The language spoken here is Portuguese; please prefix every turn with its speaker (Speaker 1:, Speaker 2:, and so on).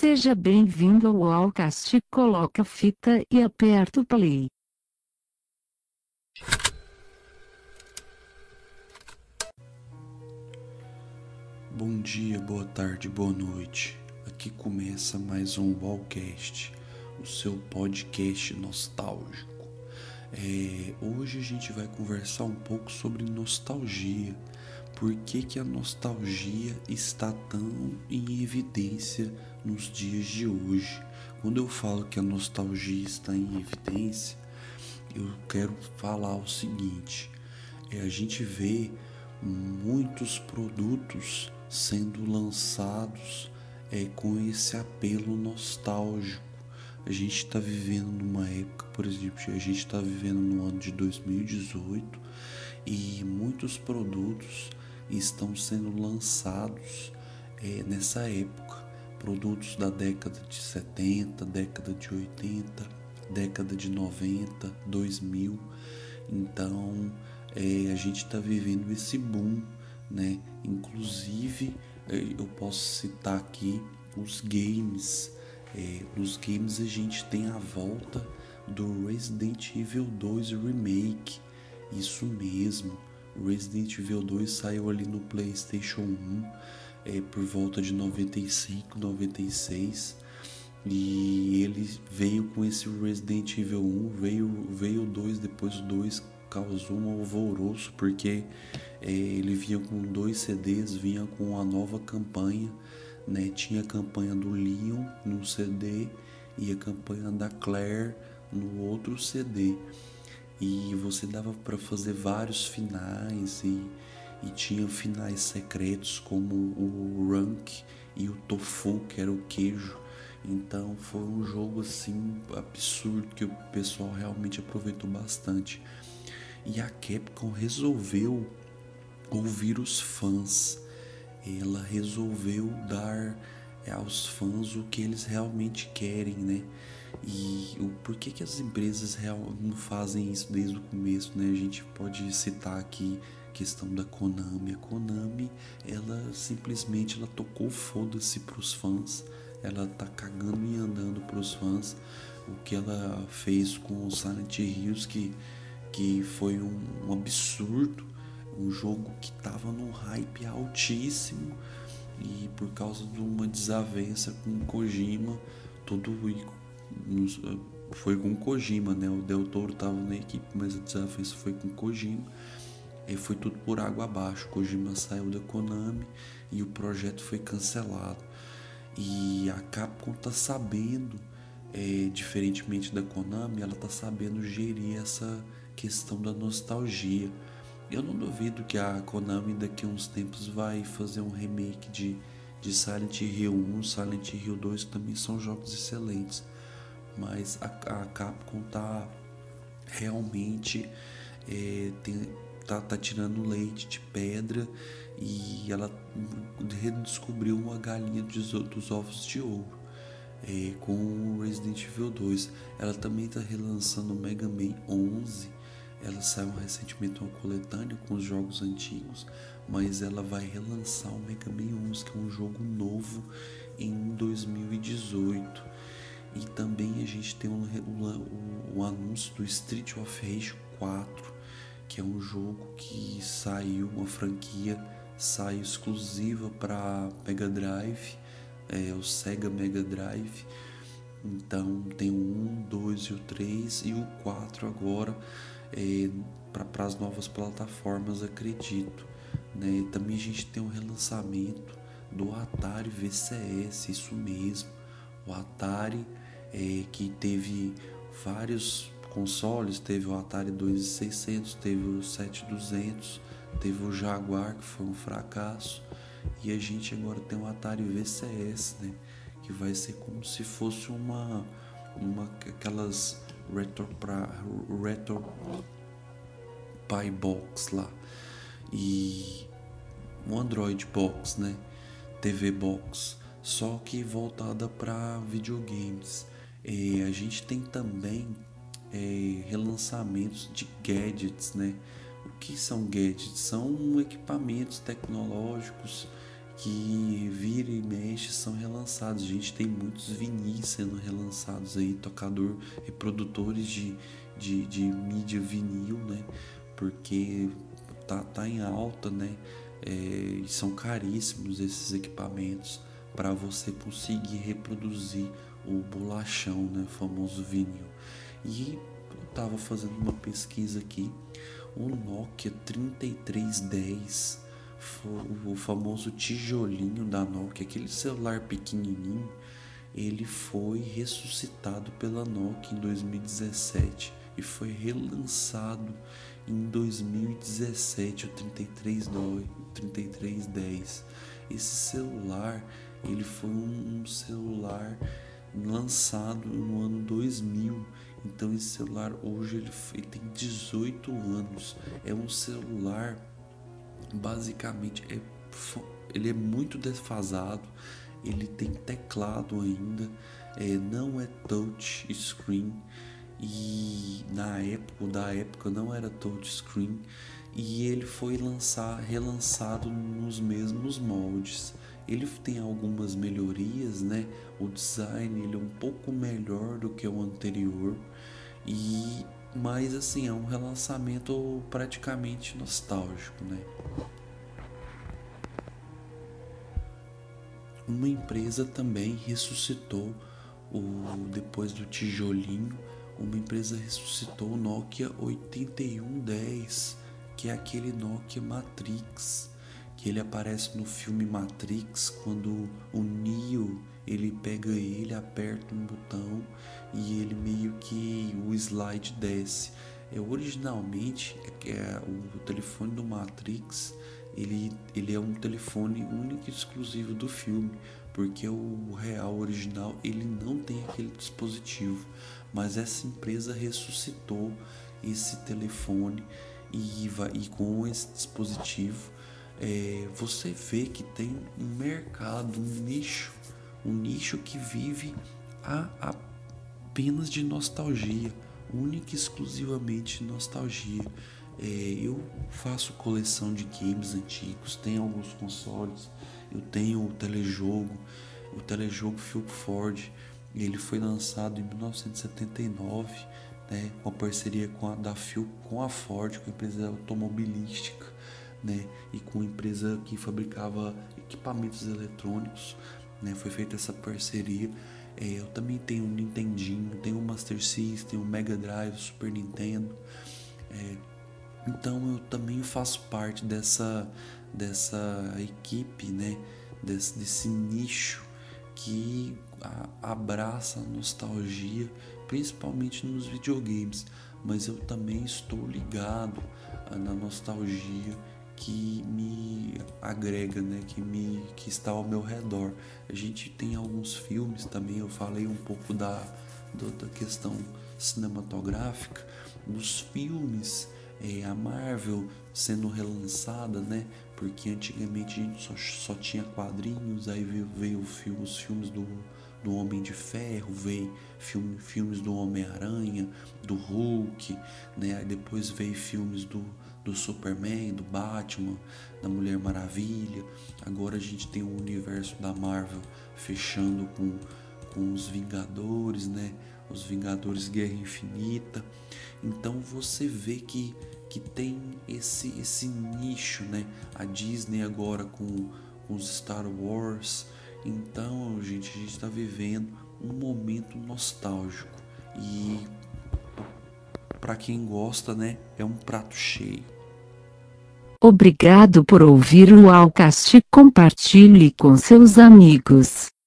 Speaker 1: Seja bem-vindo ao Allcast. Coloca a fita e aperta o play.
Speaker 2: Bom dia, boa tarde, boa noite. Aqui começa mais um Wallcast, o seu podcast nostálgico. É, hoje a gente vai conversar um pouco sobre nostalgia. Por que, que a nostalgia está tão em evidência nos dias de hoje? Quando eu falo que a nostalgia está em evidência, eu quero falar o seguinte: é, a gente vê muitos produtos sendo lançados é, com esse apelo nostálgico. A gente está vivendo numa época, por exemplo, a gente está vivendo no ano de 2018 e muitos produtos estão sendo lançados é, nessa época. Produtos da década de 70, década de 80, década de 90, 2000. Então é, a gente está vivendo esse boom, né? Inclusive é, eu posso citar aqui os games é, nos games a gente tem a volta do Resident Evil 2 Remake. Isso mesmo, Resident Evil 2 saiu ali no PlayStation 1 é, por volta de 95, 96. E ele veio com esse Resident Evil 1, veio, veio o 2, depois o 2 causou um alvoroço porque é, ele vinha com dois CDs, vinha com a nova campanha né? Tinha a campanha do Leon no CD e a campanha da Claire no outro CD. E você dava para fazer vários finais e, e tinha finais secretos como o Rank e o Tofu, que era o queijo. Então foi um jogo assim absurdo que o pessoal realmente aproveitou bastante. E a Capcom resolveu ouvir os fãs ela resolveu dar aos fãs o que eles realmente querem, né? E o por que, as empresas real, não fazem isso desde o começo, né? A gente pode citar aqui a questão da Konami. A Konami, ela simplesmente ela tocou foda-se pros fãs. Ela tá cagando e andando pros fãs. O que ela fez com o Silent Hills, que, que foi um, um absurdo um jogo que estava num hype altíssimo e por causa de uma desavença com Kojima, tudo foi com Kojima, né? O Del Toro estava na equipe, mas a desavença foi com Kojima. E foi tudo por água abaixo. Kojima saiu da Konami e o projeto foi cancelado. E a Capcom tá sabendo, é, diferentemente da Konami, ela tá sabendo gerir essa questão da nostalgia. Eu não duvido que a Konami daqui a uns tempos vai fazer um remake de, de Silent Hill 1, Silent Hill 2, que também são jogos excelentes. Mas a, a Capcom tá realmente é, tem, tá, tá tirando leite de pedra e ela redescobriu uma galinha dos, dos ovos de ouro. É, com Resident Evil 2. Ela também está relançando Mega Man 11 ela saiu recentemente uma coletânea com os jogos antigos, mas ela vai relançar o Mega Man 11, que é um jogo novo em 2018. E também a gente tem o um, um, um, anúncio do Street of Rage 4, que é um jogo que saiu, uma franquia saiu exclusiva para Mega Drive, é, o Sega Mega Drive. Então tem o 1, 2 e o 3 e o 4 agora é, para as novas plataformas, acredito. Né? Também a gente tem um relançamento do Atari VCS, isso mesmo. O Atari é, que teve vários consoles, teve o Atari 2600, teve o 7200, teve o Jaguar que foi um fracasso e a gente agora tem o Atari VCS, né? Que vai ser como se fosse uma, uma aquelas Retro, pra, Retro Pi Box lá e um Android Box, né? TV Box, só que voltada para videogames. E a gente tem também é, relançamentos de gadgets, né? O que são gadgets? São equipamentos tecnológicos que vira e mexe são relançados. A gente tem muitos vinis sendo relançados aí, tocador, reprodutores de, de, de mídia vinil, né? Porque tá, tá em alta, né? É, são caríssimos esses equipamentos para você conseguir reproduzir o bolachão, né? Famoso vinil. E eu tava fazendo uma pesquisa aqui, o Nokia 3310 o famoso tijolinho da Nokia, aquele celular pequenininho, ele foi ressuscitado pela Nokia em 2017 e foi relançado em 2017 o 3310. Esse celular, ele foi um celular lançado no ano 2000. Então esse celular hoje ele, ele tem 18 anos. É um celular basicamente é, ele é muito desfasado, ele tem teclado ainda, é, não é touch screen e na época, da época não era touch screen e ele foi lançar, relançado nos mesmos moldes. Ele tem algumas melhorias, né? O design ele é um pouco melhor do que o anterior e mas assim, é um relançamento praticamente nostálgico, né? Uma empresa também ressuscitou o depois do tijolinho, uma empresa ressuscitou o Nokia 8110, que é aquele Nokia Matrix, que ele aparece no filme Matrix quando o Neo ele pega ele, aperta um botão e ele meio que o slide desce. É, originalmente é, é, o telefone do Matrix ele, ele é um telefone único e exclusivo do filme, porque o real original ele não tem aquele dispositivo, mas essa empresa ressuscitou esse telefone e, e com esse dispositivo é, você vê que tem um mercado, um nicho, um nicho que vive a, apenas de nostalgia, única e exclusivamente nostalgia. É, eu faço coleção de games antigos, tenho alguns consoles, eu tenho o telejogo, o telejogo Phil Ford, ele foi lançado em 1979, né, uma parceria com a da Phil com a Ford, com a empresa automobilística né, e com a empresa que fabricava equipamentos eletrônicos, né, foi feita essa parceria. É, eu também tenho um Nintendinho, tenho um Master System, um Mega Drive, Super Nintendo. É, então eu também faço parte dessa, dessa equipe, né, desse, desse nicho que a, abraça a nostalgia, principalmente nos videogames. Mas eu também estou ligado na nostalgia que me agrega, né, que me que está ao meu redor. A gente tem alguns filmes também, eu falei um pouco da da questão cinematográfica, os filmes, é, a Marvel sendo relançada, né? Porque antigamente a gente só, só tinha quadrinhos, aí veio, veio filme, os filmes do, do Homem de Ferro, veio filme, filmes do Homem-Aranha, do Hulk, né? Aí depois veio filmes do, do Superman, do Batman, da Mulher Maravilha. Agora a gente tem o universo da Marvel fechando com, com os Vingadores, né? Os Vingadores Guerra Infinita. Então você vê que, que tem esse, esse nicho, né? A Disney agora com, com os Star Wars. Então, gente, a gente está vivendo um momento nostálgico. E para quem gosta, né, é um prato cheio.
Speaker 1: Obrigado por ouvir o Alcast. Compartilhe com seus amigos.